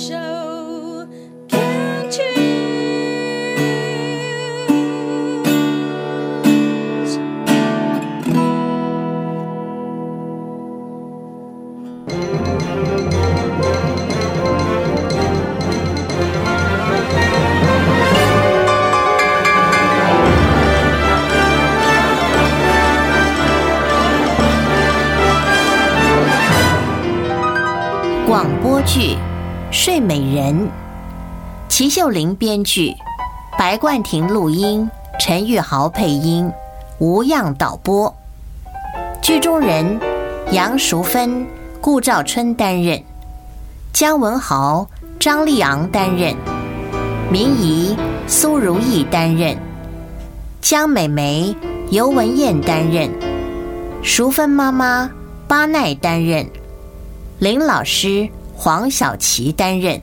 show. 齐秀玲编剧，白冠廷录音，陈玉豪配音，吴漾导播。剧中人杨淑芬、顾兆春担任，姜文豪、张立昂担任，明仪、苏如意担任，江美梅、尤文燕担任，淑芬妈妈巴奈担任。林老师黄小琪担任。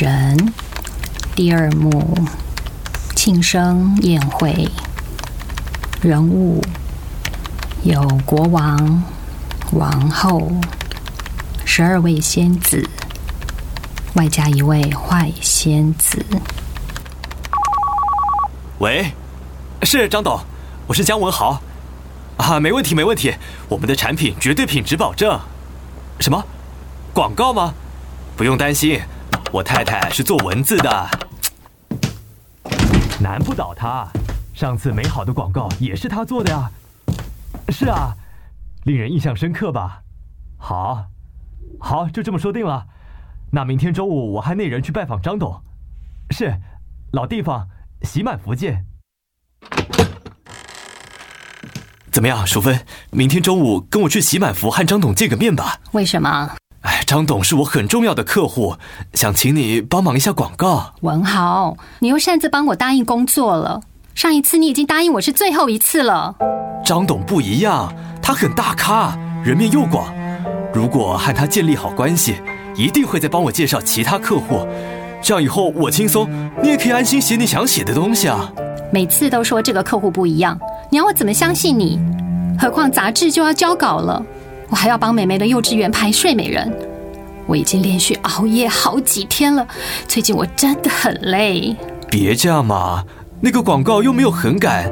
人第二幕庆生宴会人物有国王、王后、十二位仙子，外加一位坏仙子。喂，是张董，我是姜文豪。啊，没问题，没问题，我们的产品绝对品质保证。什么？广告吗？不用担心，我太太是做文字的。难不倒她，上次美好的广告也是她做的呀。是啊，令人印象深刻吧？好，好，就这么说定了。那明天周五我派内人去拜访张董。是，老地方，喜满福见。怎么样，淑芬？明天中午跟我去喜满福和张董见个面吧。为什么？哎，张董是我很重要的客户，想请你帮忙一下广告。文豪，你又擅自帮我答应工作了。上一次你已经答应我是最后一次了。张董不一样，他很大咖，人面又广。如果和他建立好关系，一定会再帮我介绍其他客户。这样以后我轻松，你也可以安心写你想写的东西啊。每次都说这个客户不一样，你要我怎么相信你？何况杂志就要交稿了，我还要帮美眉的幼稚园拍《睡美人》，我已经连续熬夜好几天了。最近我真的很累。别这样嘛，那个广告又没有很赶。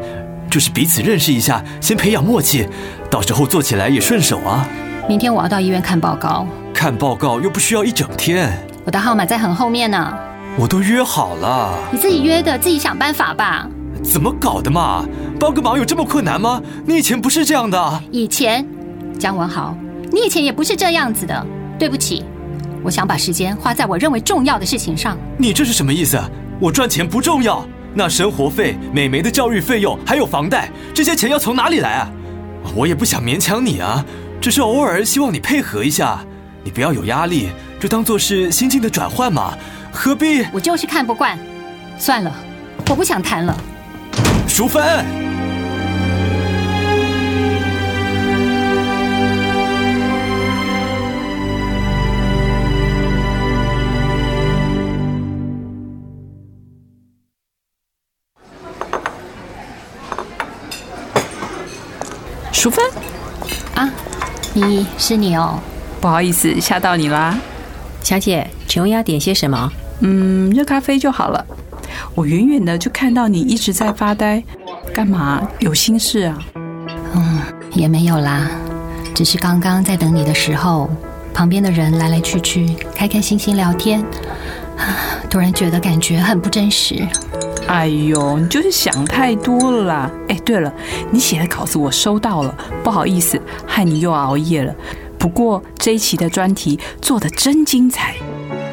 就是彼此认识一下，先培养默契，到时候做起来也顺手啊。明天我要到医院看报告，看报告又不需要一整天。我的号码在很后面呢。我都约好了。你自己约的，自己想办法吧。怎么搞的嘛？帮个忙有这么困难吗？你以前不是这样的。以前，姜文豪，你以前也不是这样子的。对不起，我想把时间花在我认为重要的事情上。你这是什么意思？我赚钱不重要？那生活费、美眉的教育费用，还有房贷，这些钱要从哪里来啊？我也不想勉强你啊，只是偶尔希望你配合一下，你不要有压力，就当做是心境的转换嘛，何必？我就是看不惯，算了，我不想谈了。淑芬。淑芬，啊，你是你哦，不好意思吓到你啦，小姐，请问要点些什么？嗯，热咖啡就好了。我远远的就看到你一直在发呆，干嘛？有心事啊？嗯，也没有啦，只是刚刚在等你的时候，旁边的人来来去去，开开心心聊天，突然觉得感觉很不真实。哎呦，你就是想太多了啦！哎，对了，你写的稿子我收到了，不好意思，害你又熬夜了。不过这一期的专题做的真精彩，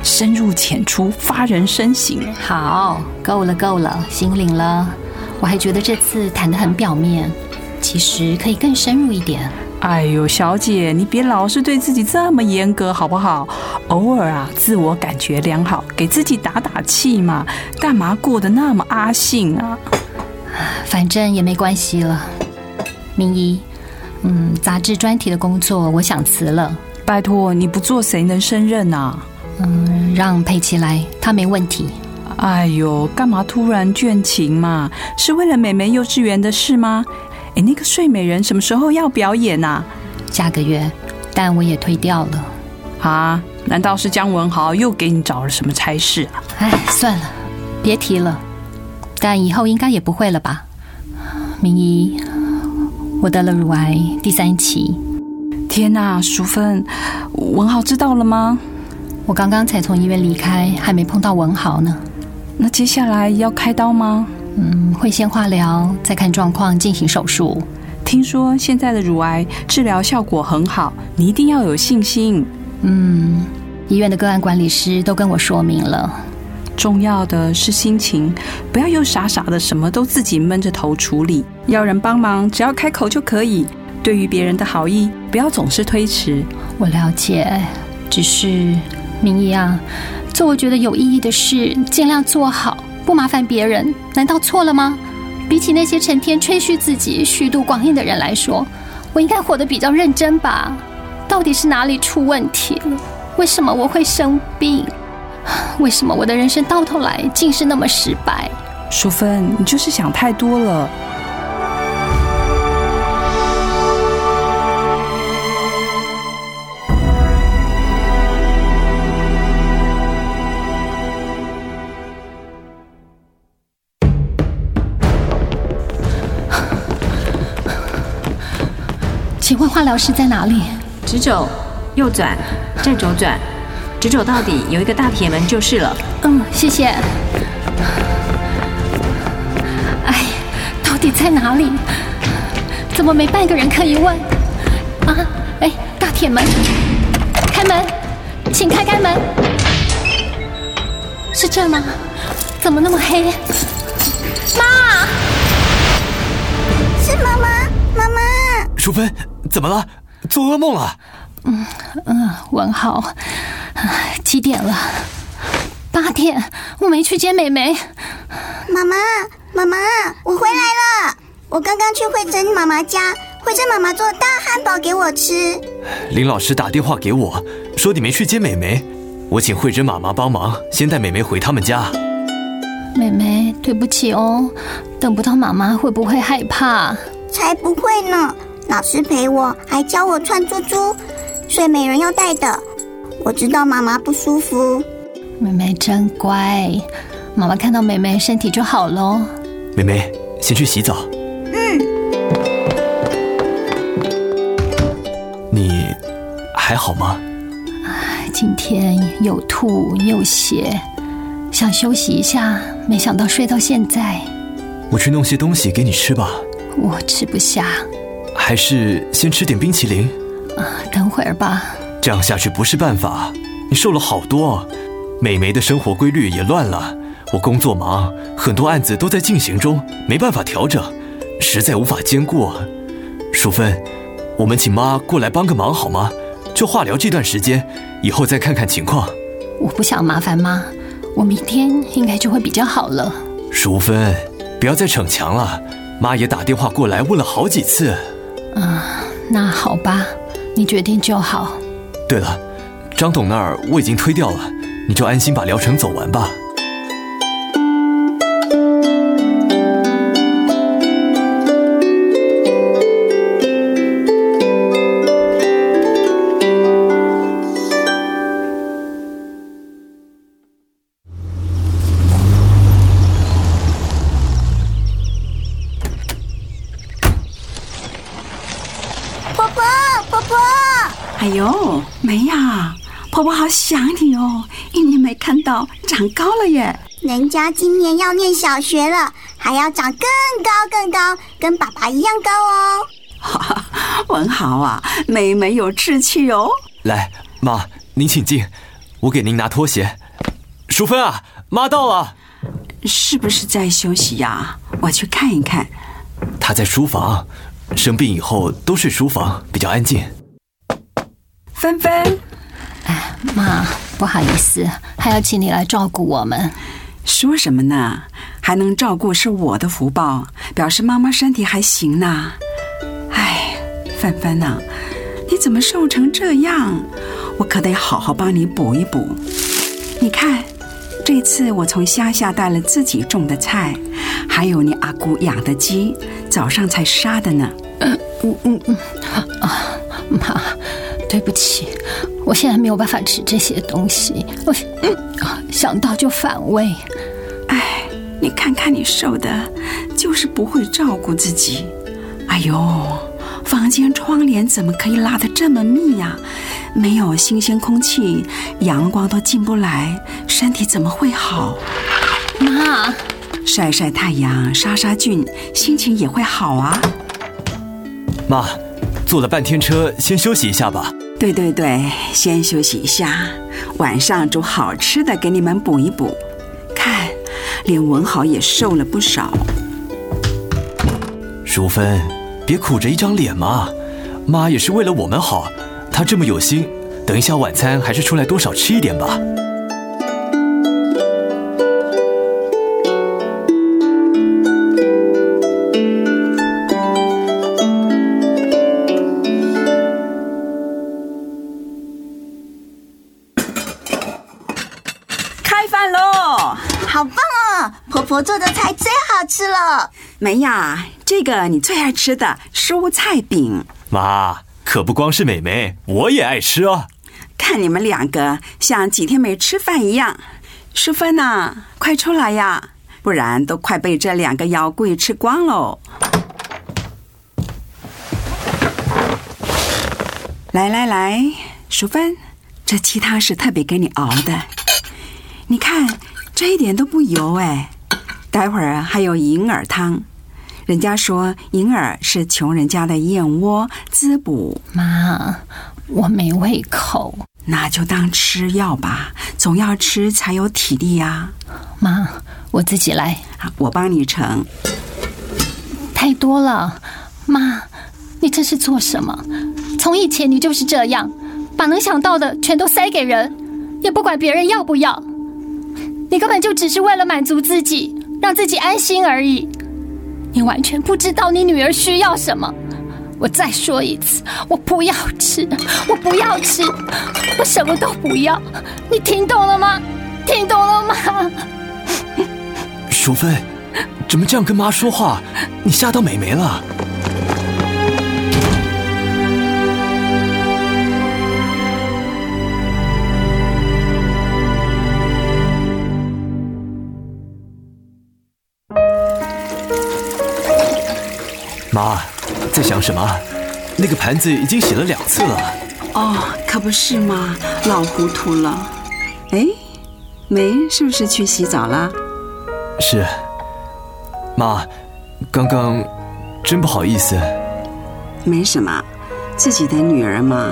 深入浅出，发人深省。好，够了够了，心领了。我还觉得这次谈的很表面，其实可以更深入一点。哎呦，小姐，你别老是对自己这么严格好不好？偶尔啊，自我感觉良好，给自己打打气嘛。干嘛过得那么阿信啊？反正也没关系了。明一，嗯，杂志专题的工作我想辞了，拜托，你不做谁能胜任啊？嗯，让佩奇来，他没问题。哎呦，干嘛突然倦情嘛？是为了美眉幼稚园的事吗？哎，那个睡美人什么时候要表演呐、下个月，但我也推掉了。啊？难道是姜文豪又给你找了什么差事啊？哎，算了，别提了。但以后应该也不会了吧？明仪，我得了乳癌第三期，天呐，淑芬，文豪知道了吗？我刚刚才从医院离开，还没碰到文豪呢。那接下来要开刀吗？嗯，会先化疗，再看状况进行手术。听说现在的乳癌治疗效果很好，你一定要有信心。嗯，医院的个案管理师都跟我说明了。重要的是心情，不要又傻傻的什么都自己闷着头处理。要人帮忙，只要开口就可以。对于别人的好意，不要总是推迟。我了解，只是明仪啊，做我觉得有意义的事，尽量做好，不麻烦别人，难道错了吗？比起那些成天吹嘘自己、虚度光阴的人来说，我应该活得比较认真吧？到底是哪里出问题了？为什么我会生病？为什么我的人生到头来竟是那么失败？淑芬，你就是想太多了。请问化疗师在哪里？直走，右转，再左转，直走到底，有一个大铁门就是了。嗯，谢谢。哎，到底在哪里？怎么没半个人可以问？啊，哎，大铁门，开门，请开开门。是这吗？怎么那么黑？妈，是妈妈，妈妈，淑芬，怎么了？做噩梦了？嗯，文豪，唉几点了？八点，我没去接美美。妈妈，妈妈，我回来了。我刚刚去慧珍妈妈家，慧珍妈妈做大汉堡给我吃。林老师打电话给我，说你没去接美眉，我请慧珍妈妈帮忙，先带美眉回他们家。美美，对不起哦，等不到妈妈会不会害怕？才不会呢！老师陪我，还教我串珠珠，睡美人要带的。我知道妈妈不舒服。妹妹真乖，妈妈看到妹妹身体就好喽。妹妹，先去洗澡。嗯，你还好吗？今天又吐又泻，想休息一下，没想到睡到现在，我去弄些东西给你吃吧，我吃不下。还是先吃点冰淇淋？啊，等会儿吧。这样下去不是办法，你瘦了好多，美眉的生活规律也乱了。我工作忙，很多案子都在进行中，没办法调整，实在无法兼顾。淑芬，我们请妈过来帮个忙好吗？就化疗这段时间，以后再看看情况。我不想麻烦妈，我明天应该就会比较好了。淑芬，不要再逞强了，妈也打电话过来问了好几次。啊，那好吧，你决定就好。对了，张董那儿我已经推掉了，你就安心把疗程走完吧。长高了耶！人家今年要念小学了，还要长更高更高，跟爸爸一样高哦。哈哈，文豪啊，妹妹有志气哦。来，妈，您请进，我给您拿拖鞋。淑芬啊，妈到了。是不是在休息呀？我去看一看。她在书房，生病以后都睡书房，比较安静。芬芬，哎，妈，不好意思，还要请你来照顾我们。说什么呢？还能照顾是我的福报，表示妈妈身体还行呢。哎，芬芬呐、你怎么瘦成这样？我可得好好帮你补一补。你看，这次我从乡下带了自己种的菜，还有你阿姑养的鸡，早上才杀的呢。嗯嗯嗯啊，妈，对不起，我现在没有办法吃这些东西，我想到就反胃。哎，你看看你瘦的，就是不会照顾自己。哎呦，房间窗帘怎么可以拉得这么密呀？没有新鲜空气，阳光都进不来，身体怎么会好？妈，晒晒太阳，杀杀菌，心情也会好啊。妈，坐了半天车，先休息一下吧。对对对，先休息一下，晚上煮好吃的给你们补一补。看，连文豪也瘦了不少。淑芬，别苦着一张脸嘛，妈也是为了我们好，她这么有心，等一下晚餐还是出来多少吃一点吧。好棒哦！婆婆做的菜最好吃了。梅呀，这个你最爱吃的蔬菜饼。妈，可不光是美眉，我也爱吃哦。看你们两个像几天没吃饭一样。淑芬呐，快出来呀，不然都快被这两个妖怪吃光喽。来来来，淑芬，这鸡汤是特别给你熬的。你看，这一点都不油哎。待会儿还有银耳汤，人家说银耳是穷人家的燕窝，滋补。妈，我没胃口。那就当吃药吧，总要吃才有体力呀。妈，我自己来。我帮你盛。太多了，妈，你这是做什么？从以前你就是这样，把能想到的全都塞给人，也不管别人要不要。你根本就只是为了满足自己，让自己安心而已。你完全不知道你女儿需要什么。我再说一次，我不要吃，我不要吃，我什么都不要。你听懂了吗？听懂了吗？淑芬，怎么这样跟妈说话？你吓到美眉了。妈，在想什么？那个盘子已经洗了两次了。哦，可不是嘛，老糊涂了。哎，梅是不是去洗澡了？是。妈，刚刚真不好意思。没什么，自己的女儿嘛。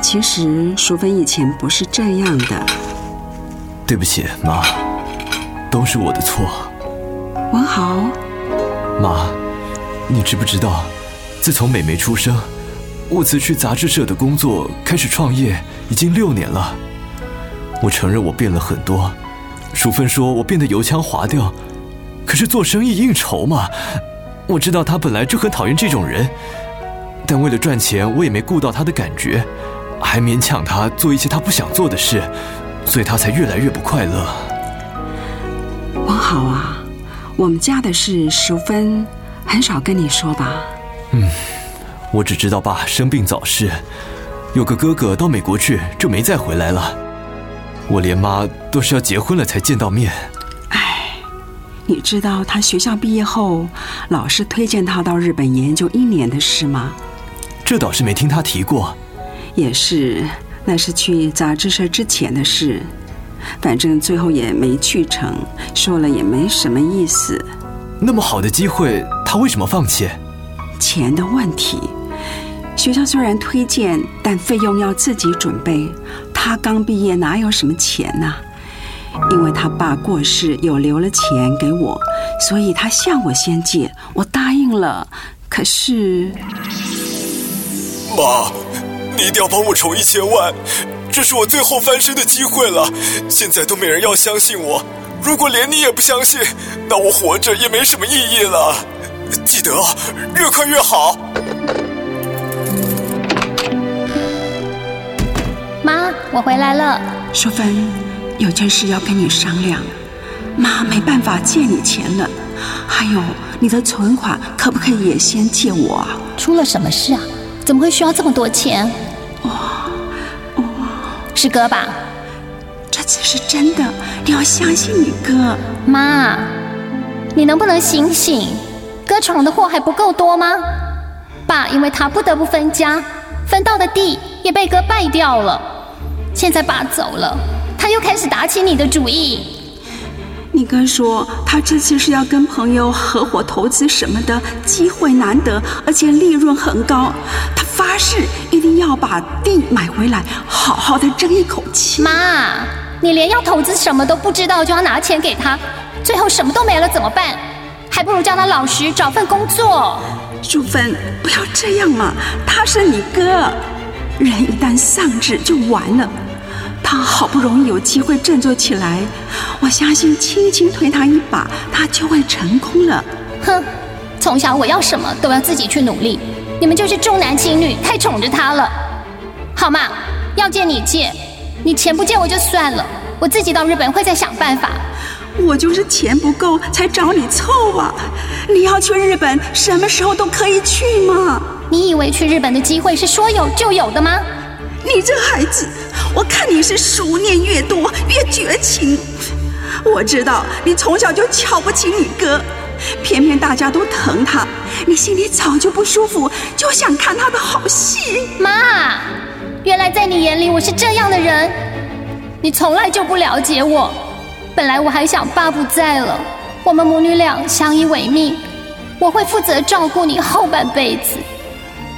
其实淑芬以前不是这样的。对不起，妈，都是我的错。文豪，妈。你知不知道，自从美眉出生，我辞去杂志社的工作，开始创业，已经六年了。我承认我变了很多，淑芬说我变得油腔滑调，可是做生意应酬嘛。我知道她本来就很讨厌这种人，但为了赚钱，我也没顾到她的感觉，还勉强她做一些她不想做的事，所以她才越来越不快乐。王好啊，我们家的事，淑芬。很少跟你说吧？嗯，我只知道爸生病早逝，有个哥哥到美国去就没再回来了。我连妈都是要结婚了才见到面。哎，你知道他学校毕业后，老师推荐他到日本研究一年的事吗？这倒是没听他提过。也是，那是去杂志社之前的事。反正最后也没去成，说了也没什么意思。那么好的机会，他为什么放弃？钱的问题。学校虽然推荐，但费用要自己准备。他刚毕业，哪有什么钱呐？因为他爸过世，有留了钱给我，所以他向我先借，我答应了。可是，妈，你一定要帮我筹一千万，这是我最后翻身的机会了。现在都没人要相信我。如果连你也不相信，那我活着也没什么意义了。记得越快越好。妈我回来了。淑芬，有件事要跟你商量。妈没办法借你钱了，还有你的存款可不可以也先借我啊？出了什么事啊？怎么会需要这么多钱？哇哇，是哥吧？这次是真的，你要相信你哥。妈，你能不能醒醒？哥闯的祸还不够多吗？爸因为他不得不分家，分到的地也被哥败掉了。现在爸走了，他又开始打起你的主意。你哥说他这次是要跟朋友合伙投资什么的，机会难得，而且利润很高。他发誓一定要把地买回来，好好的争一口气。妈，你连要投资什么都不知道，就要拿钱给他，最后什么都没了怎么办？还不如叫他老实找份工作。淑芬，不要这样嘛，他是你哥，人一旦丧志就完了。他好不容易有机会振作起来，我相信轻轻推他一把，他就会成功了。哼，从小我要什么都要自己去努力，你们就是重男轻女，太宠着他了。好嘛，要借你借，你钱不见我就算了，我自己到日本会再想办法。我就是钱不够才找你凑啊！你要去日本，什么时候都可以去嘛。你以为去日本的机会是说有就有的吗？你这孩子，我看你是熟念越多越绝情。我知道你从小就瞧不起你哥，偏偏大家都疼他，你心里早就不舒服，就想看他的好戏。妈，原来在你眼里我是这样的人，你从来就不了解我。本来我还想爸不在了，我们母女俩相依为命，我会负责照顾你后半辈子。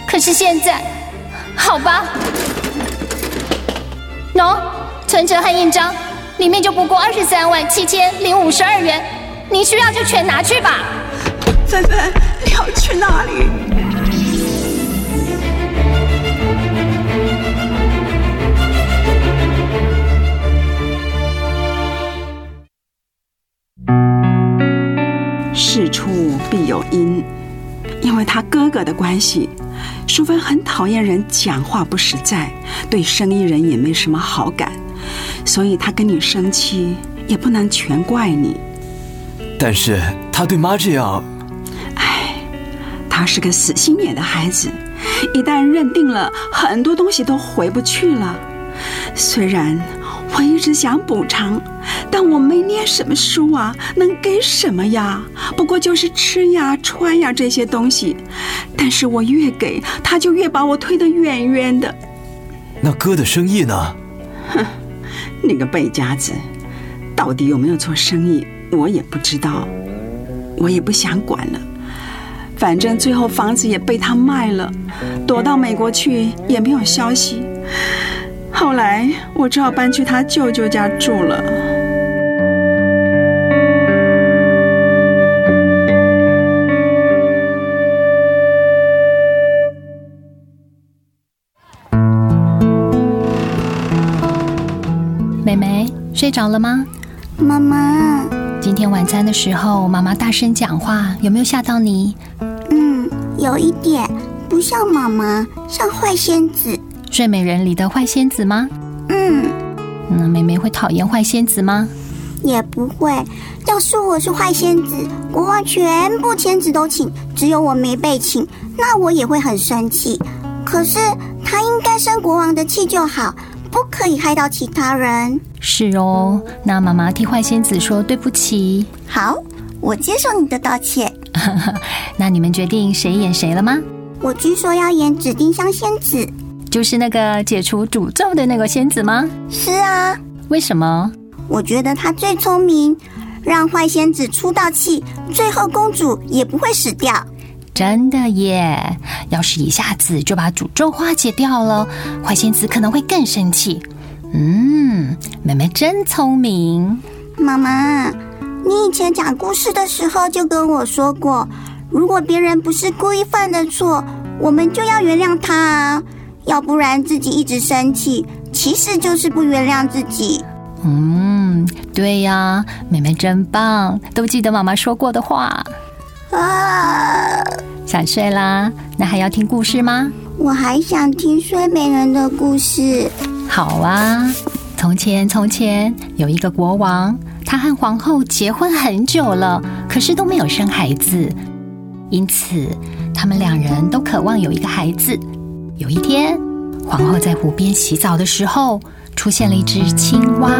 可是现在，好吧。喏，存折和印章，里面就不过二十三万七千零五十二元，你需要就全拿去吧。芬芬，你要去哪里？必有因，因为他哥哥的关系。淑芬很讨厌人讲话不实在，对生意人也没什么好感，所以他跟你生气也不能全怪你。但是他对妈这样，唉，他是个死心眼的孩子，一旦认定了很多东西都回不去了。虽然我一直想补偿。但我没念什么书啊，能给什么呀？不过就是吃呀、穿呀这些东西。但是我越给，他就越把我推得远远的。那哥的生意呢？哼，那个败家子，到底有没有做生意，我也不知道，我也不想管了。反正最后房子也被他卖了，躲到美国去也没有消息。后来我只好搬去他舅舅家住了。睡着了吗，妈妈？今天晚餐的时候，妈妈大声讲话，有没有吓到你？嗯，有一点，不像妈妈，像坏仙子。睡美人里的坏仙子吗？嗯。那妹妹会讨厌坏仙子吗？也不会。要是我是坏仙子，国王全部仙子都请，只有我没被请，那我也会很生气。可是他应该生国王的气就好。不可以害到其他人。是哦，那妈妈替坏仙子说对不起。好，我接受你的道歉。那你们决定谁演谁了吗？我据说要演紫丁香仙子，就是那个解除诅咒的那个仙子吗？是啊。为什么？我觉得她最聪明，让坏仙子出道气，最后公主也不会死掉。真的耶！要是一下子就把诅咒化解掉了，坏仙子可能会更生气。嗯，妹妹真聪明。妈妈，你以前讲故事的时候就跟我说过，如果别人不是故意犯的错，我们就要原谅他啊，要不然自己一直生气，其实就是不原谅自己。嗯，对呀，妹妹真棒，都记得妈妈说过的话。啊，想睡啦？那还要听故事吗？我还想听睡美人的故事。好啊，从前从前有一个国王，他和皇后结婚很久了，可是都没有生孩子，因此他们两人都渴望有一个孩子。有一天，皇后在湖边洗澡的时候，出现了一只青蛙。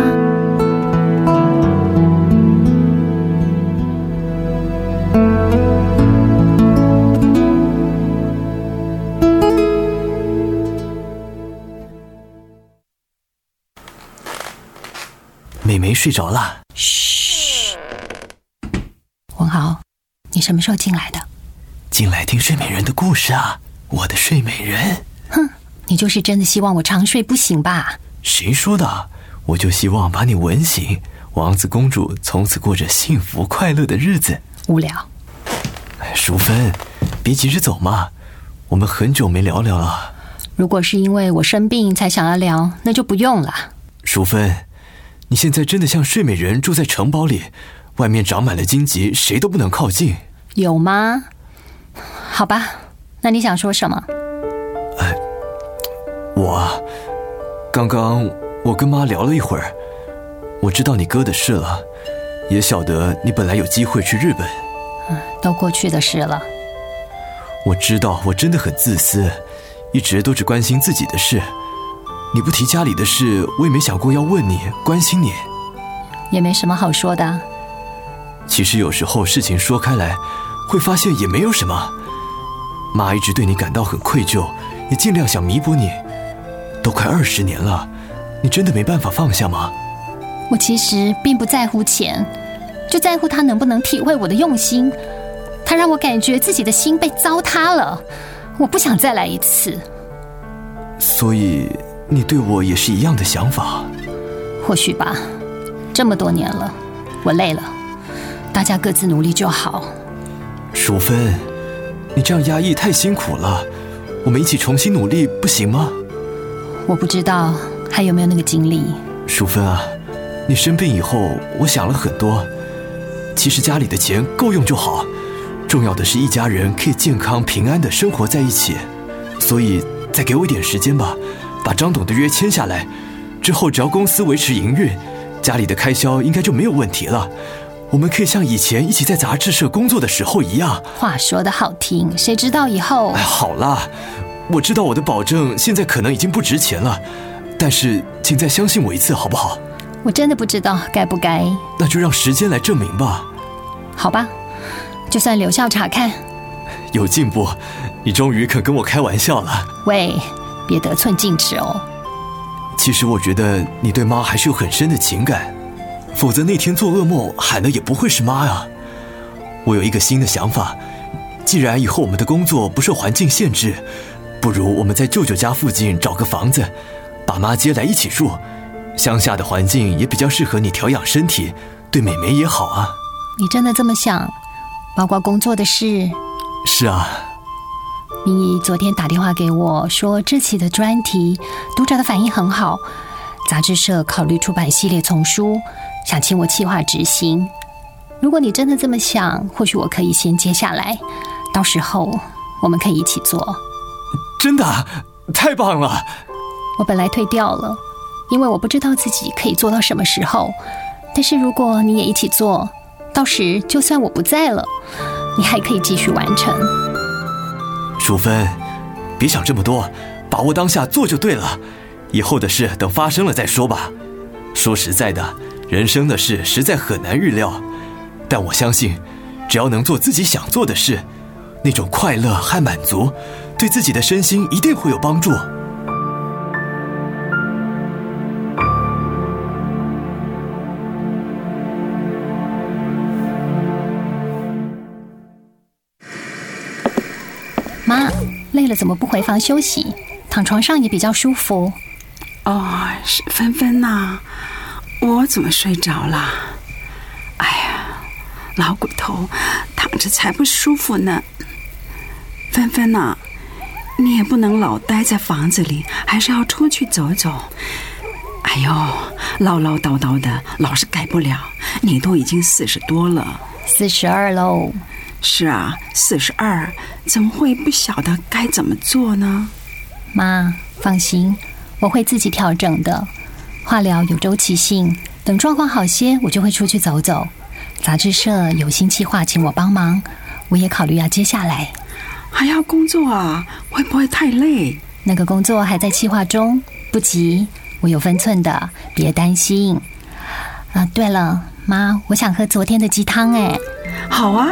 美眉睡着了，嘘，文豪，你什么时候进来的？进来听睡美人的故事啊，我的睡美人。哼，你就是真的希望我长睡不醒吧？谁说的？我就希望把你吻醒，王子公主从此过着幸福快乐的日子。无聊。淑芬，别急着走嘛，我们很久没聊聊了。如果是因为我生病才想要聊，那就不用了。淑芬。你现在真的像睡美人住在城堡里，外面长满了荆棘，谁都不能靠近。有吗？好吧，那你想说什么？哎，我刚刚我跟妈聊了一会儿，我知道你哥的事了，也晓得你本来有机会去日本。嗯，都过去的事了。我知道我真的很自私，一直都只关心自己的事。你不提家里的事，我也没想过要问你、关心你，也没什么好说的。其实有时候事情说开来，会发现也没有什么。妈一直对你感到很愧疚，也尽量想弥补你。都快二十年了，你真的没办法放下吗？我其实并不在乎钱，就在乎他能不能体会我的用心。他让我感觉自己的心被糟蹋了，我不想再来一次。所以。你对我也是一样的想法，或许吧。这么多年了，我累了，大家各自努力就好。淑芬，你这样压抑太辛苦了，我们一起重新努力不行吗？我不知道还有没有那个精力。淑芬啊，你生病以后，我想了很多。其实家里的钱够用就好，重要的是一家人可以健康平安的生活在一起。所以再给我一点时间吧。把张董的约签下来，之后只要公司维持营运，家里的开销应该就没有问题了。我们可以像以前一起在杂志社工作的时候一样。话说的好听，谁知道以后……哎，好啦，我知道我的保证现在可能已经不值钱了，但是请再相信我一次好不好？我真的不知道该不该。那就让时间来证明吧。好吧，就算留校查看。有进步，你终于肯跟我开玩笑了。喂。别得寸进尺哦。其实我觉得你对妈还是有很深的情感，否则那天做噩梦喊的也不会是妈呀。我有一个新的想法，既然以后我们的工作不受环境限制，不如我们在舅舅家附近找个房子，把妈接来一起住。乡下的环境也比较适合你调养身体，对美眉也好啊。你真的这么想？包括工作的事？是啊。明姨昨天打电话给我说，这期的专题读者的反应很好，杂志社考虑出版系列丛书，想请我计划执行。如果你真的这么想，或许我可以先接下来，到时候我们可以一起做。真的，太棒了！我本来退掉了，因为我不知道自己可以做到什么时候。但是如果你也一起做，到时就算我不在了，你还可以继续完成。淑芬，别想这么多，把握当下做就对了。以后的事等发生了再说吧。说实在的，人生的事实在很难预料，但我相信，只要能做自己想做的事，那种快乐和满足，对自己的身心一定会有帮助。妈，累了怎么不回房休息？躺床上也比较舒服。哦，是芬芬呐，我怎么睡着了？哎呀，老骨头躺着才不舒服呢。芬芬呐，你也不能老待在房子里，还是要出去走走。哎呦，唠唠叨叨的，老是改不了。你都已经四十多了，四十二喽。是啊，四十二，怎么会不晓得该怎么做呢？妈，放心，我会自己调整的。化疗有周期性，等状况好些，我就会出去走走。杂志社有新计划，请我帮忙，我也考虑要接下来。还要工作啊？会不会太累？那个工作还在计划中，不急，我有分寸的，别担心。啊，对了，妈，我想喝昨天的鸡汤，哎。好啊，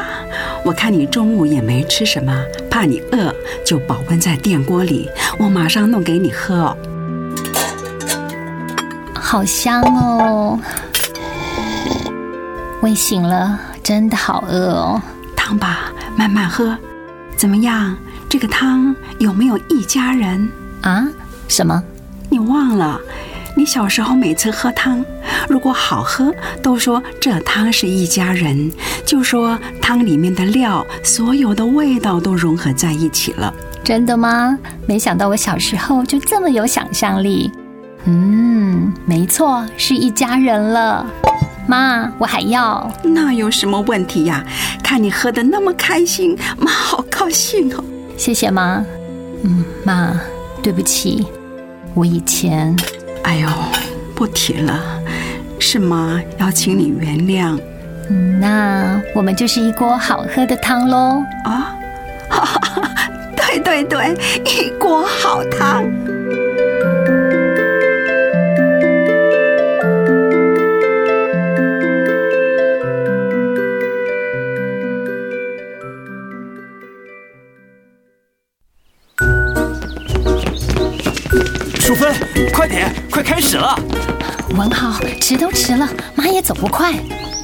我看你中午也没吃什么，怕你饿，就保温在电锅里，我马上弄给你喝。好香哦！胃醒了，真的好饿哦。汤吧，慢慢喝。怎么样？这个汤有没有一家人啊？什么？你忘了？你小时候每次喝汤，如果好喝，都说这汤是一家人，就说汤里面的料，所有的味道都融合在一起了。真的吗？没想到我小时候就这么有想象力。嗯，没错，是一家人了。妈，我还要。那有什么问题呀？看你喝的那么开心，妈好高兴哦。谢谢妈。嗯，妈，对不起，我以前。哎呦，不提了，是妈要请你原谅。那我们就是一锅好喝的汤喽。啊，对对对，一锅好汤。点，快开始了！文浩，迟都迟了，妈也走不快。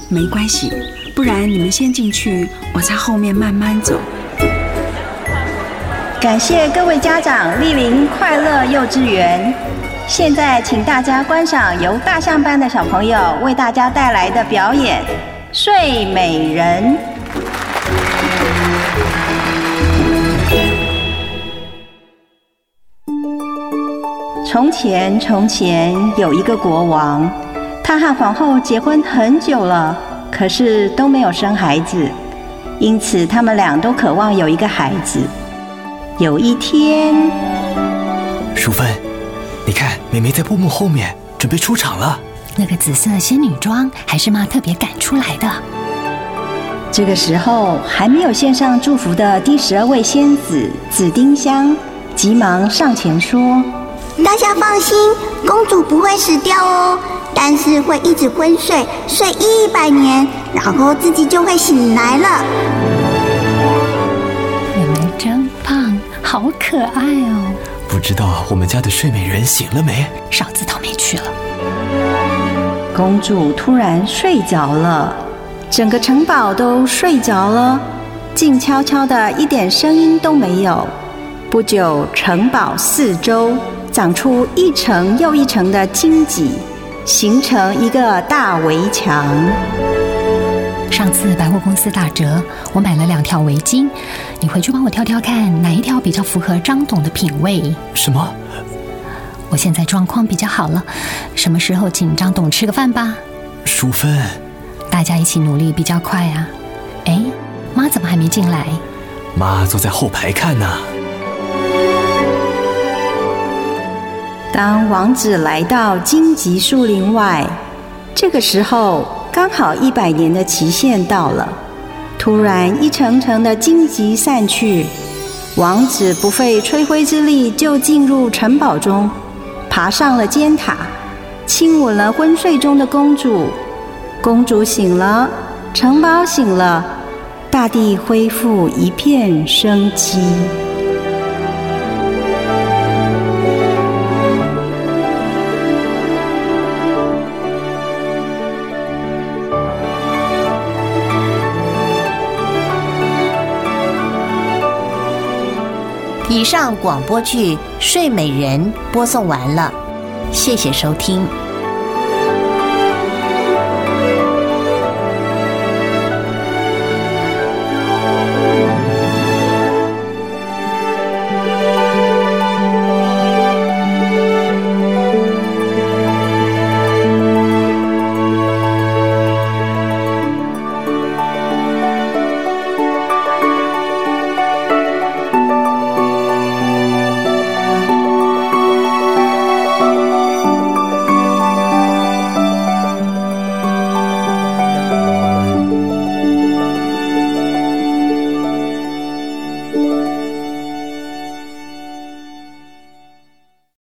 没关系，不然你们先进去，我在后面慢慢走。感谢各位家长莅临快乐幼稚园。现在，请大家观赏由大象班的小朋友为大家带来的表演《睡美人》。从前，从前有一个国王，他和皇后结婚很久了，可是都没有生孩子，因此他们俩都渴望有一个孩子。有一天，淑芬，你看，美眉在布幕后面准备出场了。那个紫色仙女装还是妈特别赶出来的。这个时候，还没有献上祝福的第十二位仙子紫丁香，急忙上前说。大家放心，公主不会死掉哦，但是会一直昏睡，睡一百年，然后自己就会醒来了。你们真棒，好可爱哦！不知道我们家的睡美人醒了没？少自讨没趣了。公主突然睡着了，整个城堡都睡着了，静悄悄的，一点声音都没有。不久，城堡四周。长出一层又一层的荆棘，形成一个大围墙。上次百货公司打折，我买了两条围巾，你回去帮我挑挑看，哪一条比较符合张董的品味？什么？我现在状况比较好了，什么时候请张董吃个饭吧？淑芬，大家一起努力比较快啊！哎，妈怎么还没进来？妈坐在后排看呢。当王子来到荆棘树林外，这个时候刚好一百年的期限到了。突然，一层层的荆棘散去，王子不费吹灰之力就进入城堡中，爬上了尖塔，亲吻了昏睡中的公主。公主醒了，城堡醒了，大地恢复一片生机。以上广播剧《睡美人》播送完了，谢谢收听。